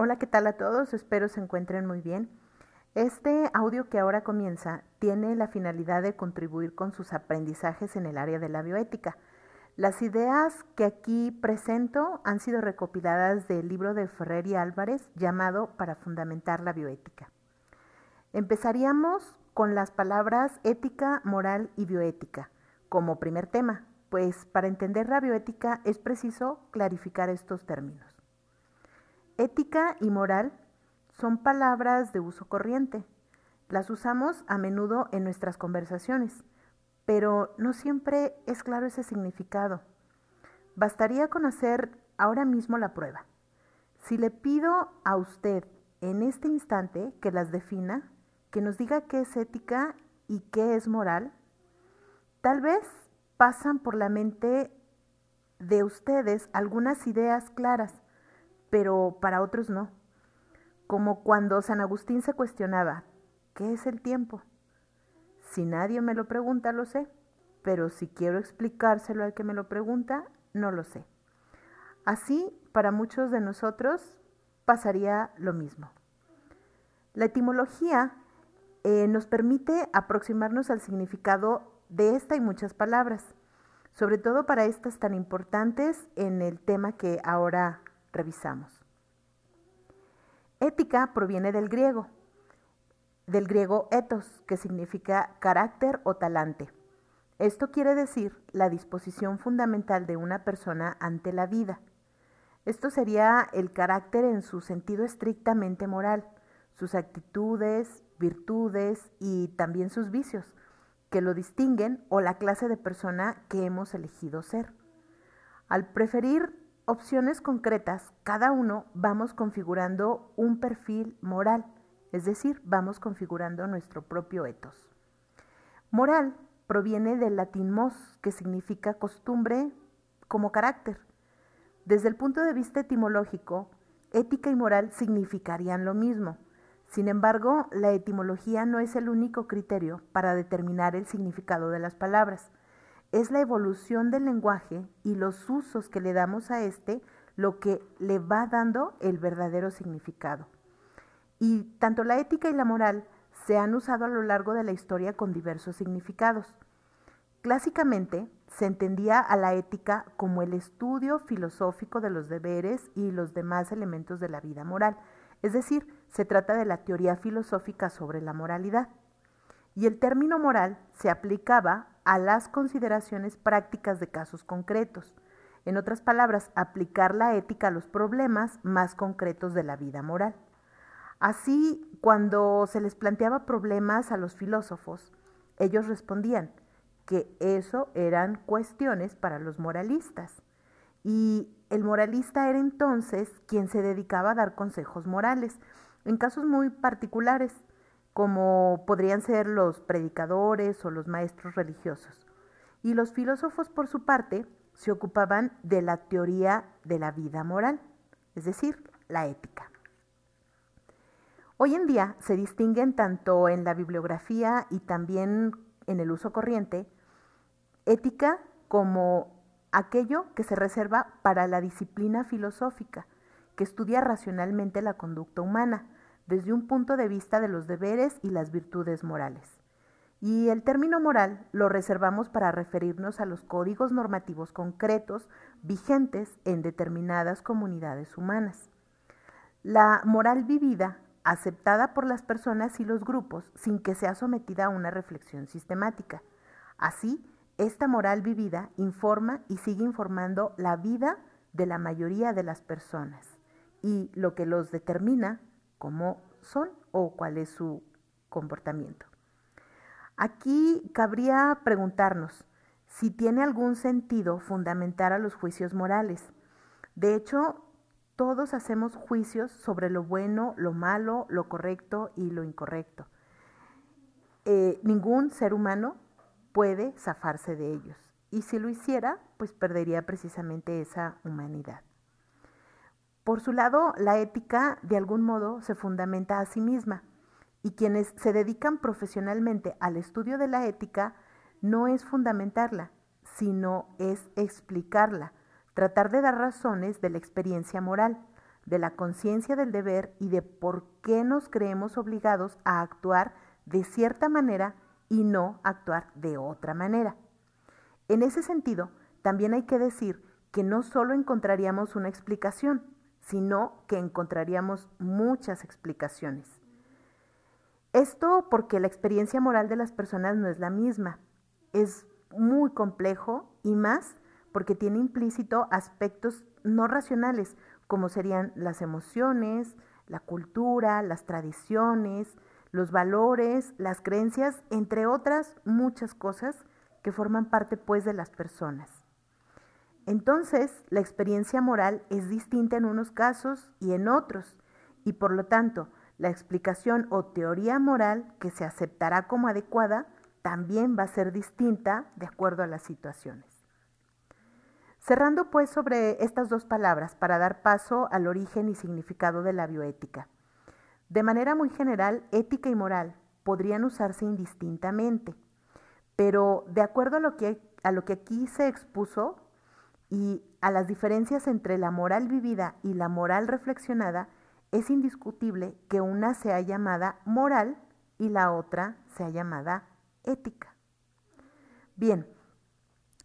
Hola, ¿qué tal a todos? Espero se encuentren muy bien. Este audio que ahora comienza tiene la finalidad de contribuir con sus aprendizajes en el área de la bioética. Las ideas que aquí presento han sido recopiladas del libro de Ferrer y Álvarez llamado Para fundamentar la bioética. Empezaríamos con las palabras ética, moral y bioética como primer tema, pues para entender la bioética es preciso clarificar estos términos. Ética y moral son palabras de uso corriente. Las usamos a menudo en nuestras conversaciones, pero no siempre es claro ese significado. Bastaría con hacer ahora mismo la prueba. Si le pido a usted en este instante que las defina, que nos diga qué es ética y qué es moral, tal vez pasan por la mente de ustedes algunas ideas claras pero para otros no. Como cuando San Agustín se cuestionaba, ¿qué es el tiempo? Si nadie me lo pregunta, lo sé, pero si quiero explicárselo al que me lo pregunta, no lo sé. Así, para muchos de nosotros pasaría lo mismo. La etimología eh, nos permite aproximarnos al significado de esta y muchas palabras, sobre todo para estas tan importantes en el tema que ahora revisamos. Ética proviene del griego, del griego ethos, que significa carácter o talante. Esto quiere decir la disposición fundamental de una persona ante la vida. Esto sería el carácter en su sentido estrictamente moral, sus actitudes, virtudes y también sus vicios, que lo distinguen o la clase de persona que hemos elegido ser. Al preferir opciones concretas, cada uno vamos configurando un perfil moral, es decir, vamos configurando nuestro propio ethos. Moral proviene del latín mos, que significa costumbre como carácter. Desde el punto de vista etimológico, ética y moral significarían lo mismo. Sin embargo, la etimología no es el único criterio para determinar el significado de las palabras es la evolución del lenguaje y los usos que le damos a este lo que le va dando el verdadero significado. Y tanto la ética y la moral se han usado a lo largo de la historia con diversos significados. Clásicamente se entendía a la ética como el estudio filosófico de los deberes y los demás elementos de la vida moral, es decir, se trata de la teoría filosófica sobre la moralidad. Y el término moral se aplicaba a las consideraciones prácticas de casos concretos. En otras palabras, aplicar la ética a los problemas más concretos de la vida moral. Así, cuando se les planteaba problemas a los filósofos, ellos respondían que eso eran cuestiones para los moralistas. Y el moralista era entonces quien se dedicaba a dar consejos morales, en casos muy particulares, como podrían ser los predicadores o los maestros religiosos. Y los filósofos, por su parte, se ocupaban de la teoría de la vida moral, es decir, la ética. Hoy en día se distinguen tanto en la bibliografía y también en el uso corriente ética como aquello que se reserva para la disciplina filosófica, que estudia racionalmente la conducta humana, desde un punto de vista de los deberes y las virtudes morales. Y el término moral lo reservamos para referirnos a los códigos normativos concretos vigentes en determinadas comunidades humanas. La moral vivida, aceptada por las personas y los grupos sin que sea sometida a una reflexión sistemática. Así, esta moral vivida informa y sigue informando la vida de la mayoría de las personas y lo que los determina cómo son o cuál es su comportamiento. Aquí cabría preguntarnos si tiene algún sentido fundamentar a los juicios morales. De hecho, todos hacemos juicios sobre lo bueno, lo malo, lo correcto y lo incorrecto. Eh, ningún ser humano puede zafarse de ellos. Y si lo hiciera, pues perdería precisamente esa humanidad. Por su lado, la ética de algún modo se fundamenta a sí misma y quienes se dedican profesionalmente al estudio de la ética no es fundamentarla, sino es explicarla, tratar de dar razones de la experiencia moral, de la conciencia del deber y de por qué nos creemos obligados a actuar de cierta manera y no actuar de otra manera. En ese sentido, también hay que decir que no solo encontraríamos una explicación, sino que encontraríamos muchas explicaciones. Esto porque la experiencia moral de las personas no es la misma. Es muy complejo y más porque tiene implícito aspectos no racionales, como serían las emociones, la cultura, las tradiciones, los valores, las creencias, entre otras muchas cosas que forman parte pues de las personas. Entonces, la experiencia moral es distinta en unos casos y en otros, y por lo tanto, la explicación o teoría moral que se aceptará como adecuada también va a ser distinta de acuerdo a las situaciones. Cerrando pues sobre estas dos palabras para dar paso al origen y significado de la bioética. De manera muy general, ética y moral podrían usarse indistintamente, pero de acuerdo a lo que, a lo que aquí se expuso y a las diferencias entre la moral vivida y la moral reflexionada, es indiscutible que una sea llamada moral y la otra sea llamada ética. Bien,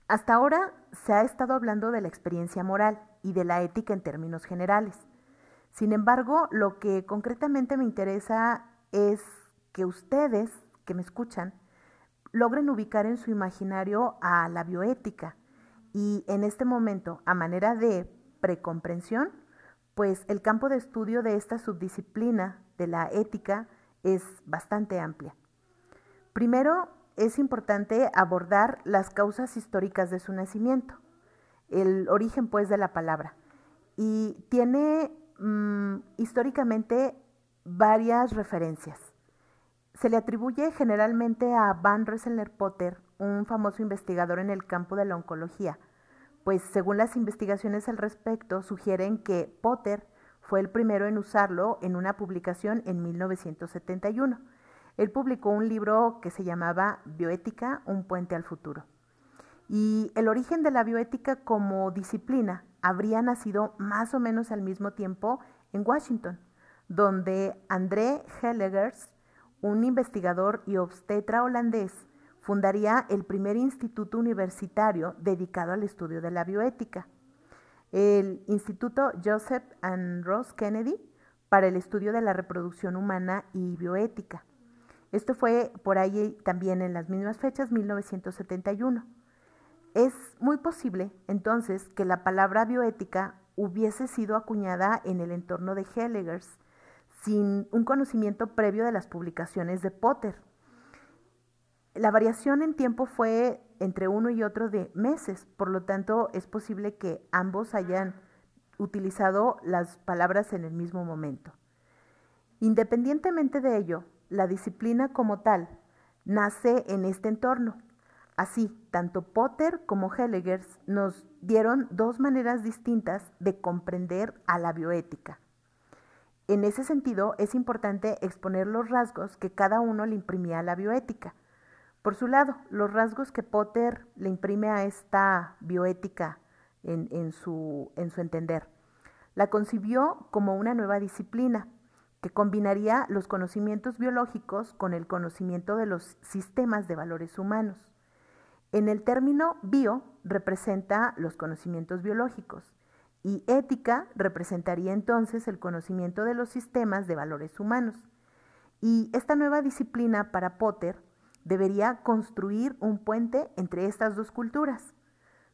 hasta ahora se ha estado hablando de la experiencia moral y de la ética en términos generales. Sin embargo, lo que concretamente me interesa es que ustedes que me escuchan logren ubicar en su imaginario a la bioética y en este momento, a manera de precomprensión, pues el campo de estudio de esta subdisciplina de la ética es bastante amplia. Primero, es importante abordar las causas históricas de su nacimiento, el origen pues de la palabra. Y tiene mm, históricamente varias referencias. Se le atribuye generalmente a Van Rensselaer Potter, un famoso investigador en el campo de la oncología, pues según las investigaciones al respecto sugieren que Potter fue el primero en usarlo en una publicación en 1971. Él publicó un libro que se llamaba Bioética, un puente al futuro. Y el origen de la bioética como disciplina habría nacido más o menos al mismo tiempo en Washington, donde André Hellegers, un investigador y obstetra holandés, fundaría el primer instituto universitario dedicado al estudio de la bioética, el Instituto Joseph and Ross Kennedy para el estudio de la reproducción humana y bioética. Esto fue por ahí también en las mismas fechas, 1971. Es muy posible entonces que la palabra bioética hubiese sido acuñada en el entorno de Hellegers, sin un conocimiento previo de las publicaciones de Potter la variación en tiempo fue entre uno y otro de meses, por lo tanto es posible que ambos hayan utilizado las palabras en el mismo momento. Independientemente de ello, la disciplina como tal nace en este entorno. Así, tanto Potter como Hellegers nos dieron dos maneras distintas de comprender a la bioética. En ese sentido, es importante exponer los rasgos que cada uno le imprimía a la bioética. Por su lado, los rasgos que Potter le imprime a esta bioética en, su, su entender. La concibió como una nueva disciplina que combinaría los conocimientos biológicos con el conocimiento de los sistemas de valores humanos. En el término bio representa los conocimientos biológicos y ética representaría entonces el conocimiento de los sistemas de valores humanos. Y esta nueva disciplina para Potter debería construir un puente entre estas dos culturas,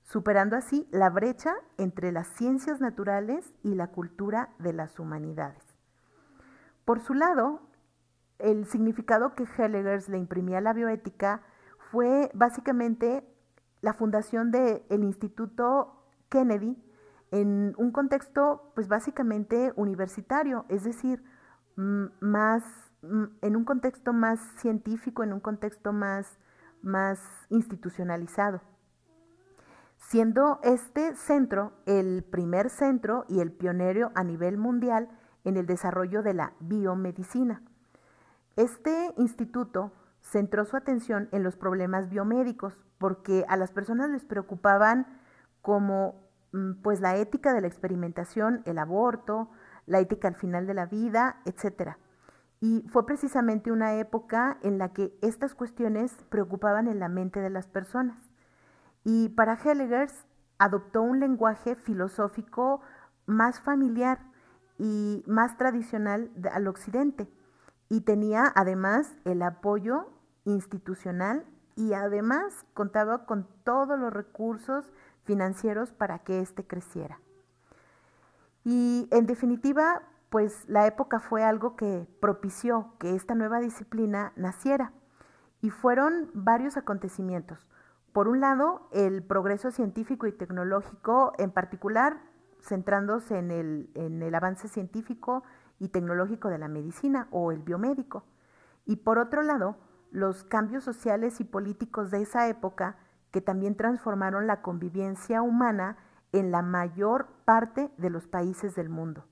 superando así la brecha entre las ciencias naturales y la cultura de las humanidades. Por su lado, el significado que Hellegers le imprimía a la bioética fue básicamente la fundación del Instituto Kennedy en un contexto pues básicamente universitario, es decir, más en un contexto más científico, en un contexto más, más institucionalizado. Siendo este centro el primer centro y el pionero a nivel mundial en el desarrollo de la biomedicina. Este instituto centró su atención en los problemas biomédicos porque a las personas les preocupaban como pues la ética de la experimentación, el aborto, la ética al final de la vida, etc. Y fue precisamente una época en la que estas cuestiones preocupaban en la mente de las personas. Y para Hellegers adoptó un lenguaje filosófico más familiar y más tradicional al occidente y tenía además el apoyo institucional y además contaba con todos los recursos financieros para que éste creciera. Y en definitiva, pues la época fue algo que propició que esta nueva disciplina naciera. Y fueron varios acontecimientos. Por un lado, el progreso científico y tecnológico, en particular centrándose en el, en el avance científico y tecnológico de la medicina o el biomédico. Y por otro lado, los cambios sociales y políticos de esa época que también transformaron la convivencia humana en la mayor parte de los países del mundo.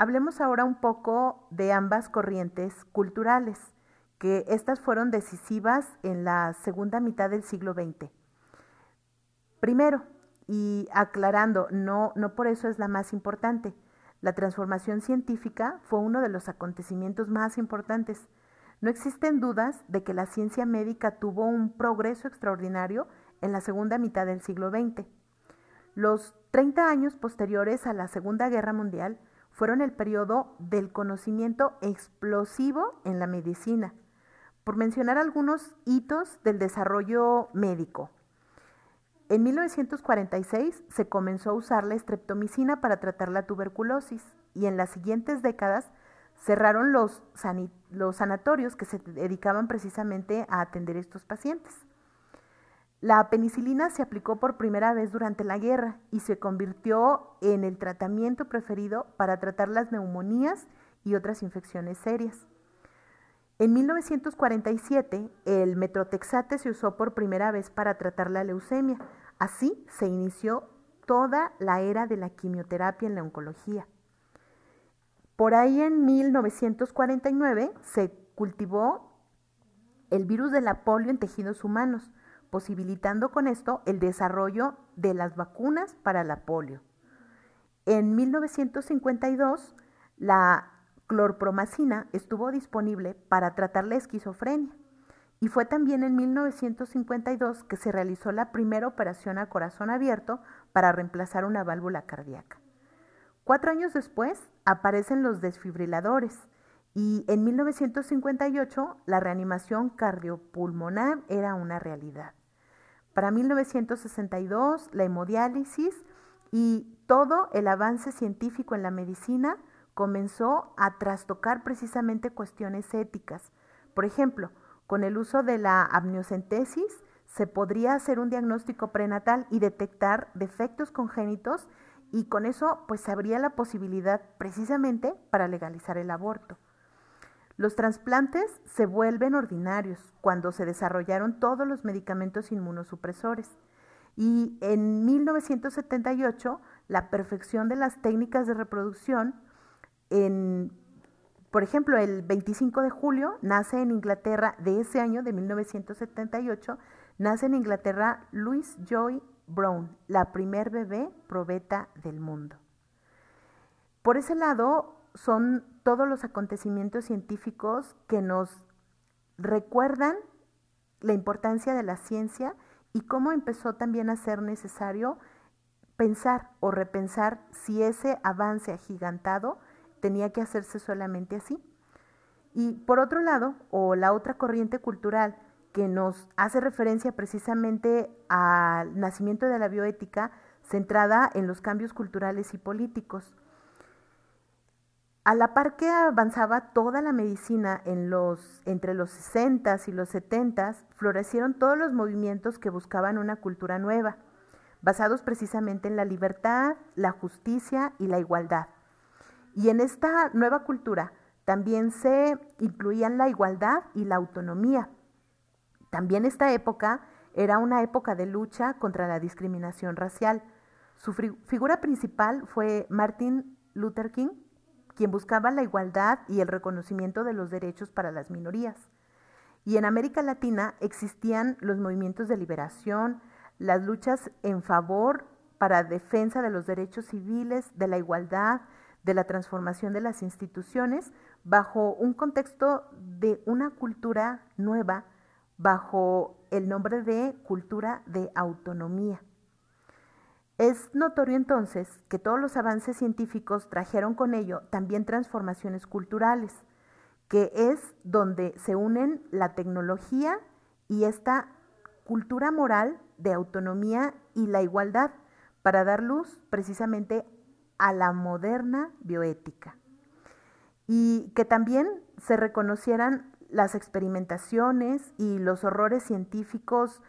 Hablemos ahora un poco de ambas corrientes culturales, que estas fueron decisivas en la segunda mitad del siglo XX. Primero, y aclarando, no, no por eso es la más importante, la transformación científica fue uno de los acontecimientos más importantes. No existen dudas de que la ciencia médica tuvo un progreso extraordinario en la segunda mitad del siglo XX. Los 30 años posteriores a la Segunda Guerra Mundial fueron el periodo del conocimiento explosivo en la medicina, por mencionar algunos hitos del desarrollo médico. En 1946 se comenzó a usar la estreptomicina para tratar la tuberculosis y en las siguientes décadas cerraron los, los sanatorios que se dedicaban precisamente a atender estos pacientes. La penicilina se aplicó por primera vez durante la guerra y se convirtió en el tratamiento preferido para tratar las neumonías y otras infecciones serias. En 1947, el metrotexate se usó por primera vez para tratar la leucemia. Así se inició toda la era de la quimioterapia en la oncología. Por ahí en 1949 se cultivó el virus de la polio en tejidos humanos, posibilitando con esto el desarrollo de las vacunas para la polio. En 1952, la clorpromacina estuvo disponible para tratar la esquizofrenia y fue también en 1952 que se realizó la primera operación a corazón abierto para reemplazar una válvula cardíaca. Cuatro años después aparecen los desfibriladores y en 1958 la reanimación cardiopulmonar era una realidad. Para 1962 la hemodiálisis y todo el avance científico en la medicina comenzó a trastocar precisamente cuestiones éticas. Por ejemplo, con el uso de la amniocentesis se podría hacer un diagnóstico prenatal y detectar defectos congénitos y con eso pues habría la posibilidad precisamente para legalizar el aborto. Los trasplantes se vuelven ordinarios cuando se desarrollaron todos los medicamentos inmunosupresores. Y en 1978, la perfección de las técnicas de reproducción en, por ejemplo, el 25 de julio nace en Inglaterra de ese año, de 1978, nace en Inglaterra Louis Joy Brown, la primer bebé probeta del mundo. Por ese lado, son todos los acontecimientos científicos que nos recuerdan la importancia de la ciencia y cómo empezó también a ser necesario pensar o repensar si ese avance agigantado tenía que hacerse solamente así. Y por otro lado, o la otra corriente cultural que nos hace referencia precisamente al nacimiento de la bioética centrada en los cambios culturales y políticos. A la par que avanzaba toda la medicina entre los 60 y los 70, florecieron todos los movimientos que buscaban una cultura nueva, basados precisamente en la libertad, la justicia y la igualdad. Y en esta nueva cultura también se incluían la igualdad y la autonomía. También esta época era una época de lucha contra la discriminación racial. Su figura principal fue Martin Luther King, quien buscaba la igualdad y el reconocimiento de los derechos para las minorías. Y en América Latina existían los movimientos de liberación, las luchas en favor para defensa de los derechos civiles, de la igualdad, de la transformación de las instituciones bajo un contexto de una cultura nueva, bajo el nombre de cultura de autonomía. Es notorio entonces que todos los avances científicos trajeron con ello también transformaciones culturales, que es donde se unen la tecnología y esta cultura moral de autonomía y la igualdad para dar luz precisamente a la moderna bioética. Y que también se reconocieran las experimentaciones y los horrores científicos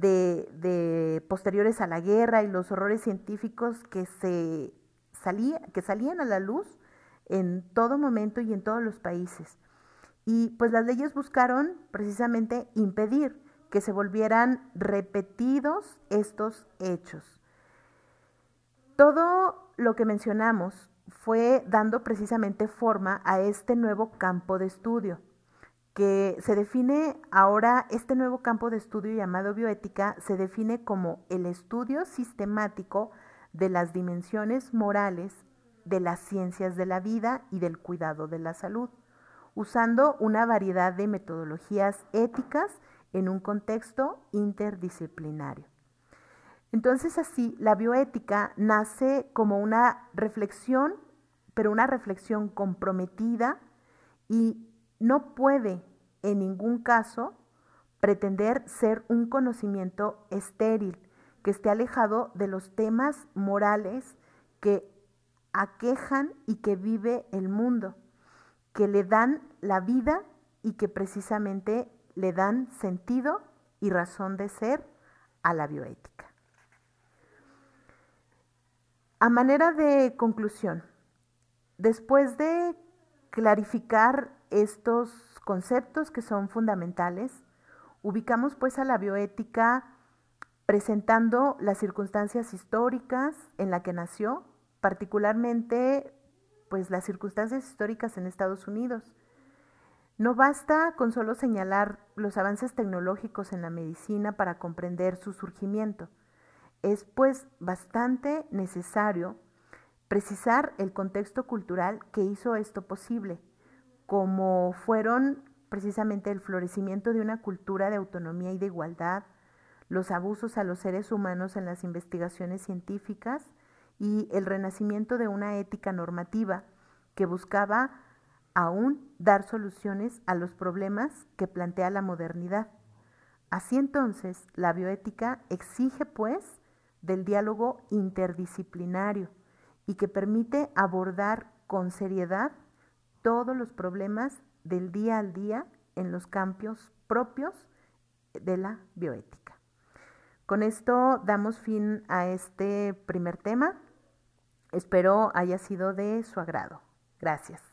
de, posteriores a la guerra y los horrores científicos que, se salía, que salían a la luz en todo momento y en todos los países. Y pues las leyes buscaron precisamente impedir que se volvieran repetidos estos hechos. Todo lo que mencionamos fue dando precisamente forma a este nuevo campo de estudio que se define ahora, este nuevo campo de estudio llamado bioética, se define como el estudio sistemático de las dimensiones morales de las ciencias de la vida y del cuidado de la salud, usando una variedad de metodologías éticas en un contexto interdisciplinario. Entonces así, la bioética nace como una reflexión, pero una reflexión comprometida y no puede en ningún caso pretender ser un conocimiento estéril, que esté alejado de los temas morales que aquejan y que vive el mundo, que le dan la vida y que precisamente le dan sentido y razón de ser a la bioética. A manera de conclusión, después de clarificar estos conceptos que son fundamentales, ubicamos pues a la bioética presentando las circunstancias históricas en la que nació, particularmente pues las circunstancias históricas en Estados Unidos. No basta con solo señalar los avances tecnológicos en la medicina para comprender su surgimiento. Es pues bastante necesario precisar el contexto cultural que hizo esto posible como fueron precisamente el florecimiento de una cultura de autonomía y de igualdad, los abusos a los seres humanos en las investigaciones científicas y el renacimiento de una ética normativa que buscaba aún dar soluciones a los problemas que plantea la modernidad. Así entonces, la bioética exige, pues, del diálogo interdisciplinario y que permite abordar con seriedad todos los problemas del día al día en los campos propios de la bioética. Con esto damos fin a este primer tema. Espero haya sido de su agrado. Gracias.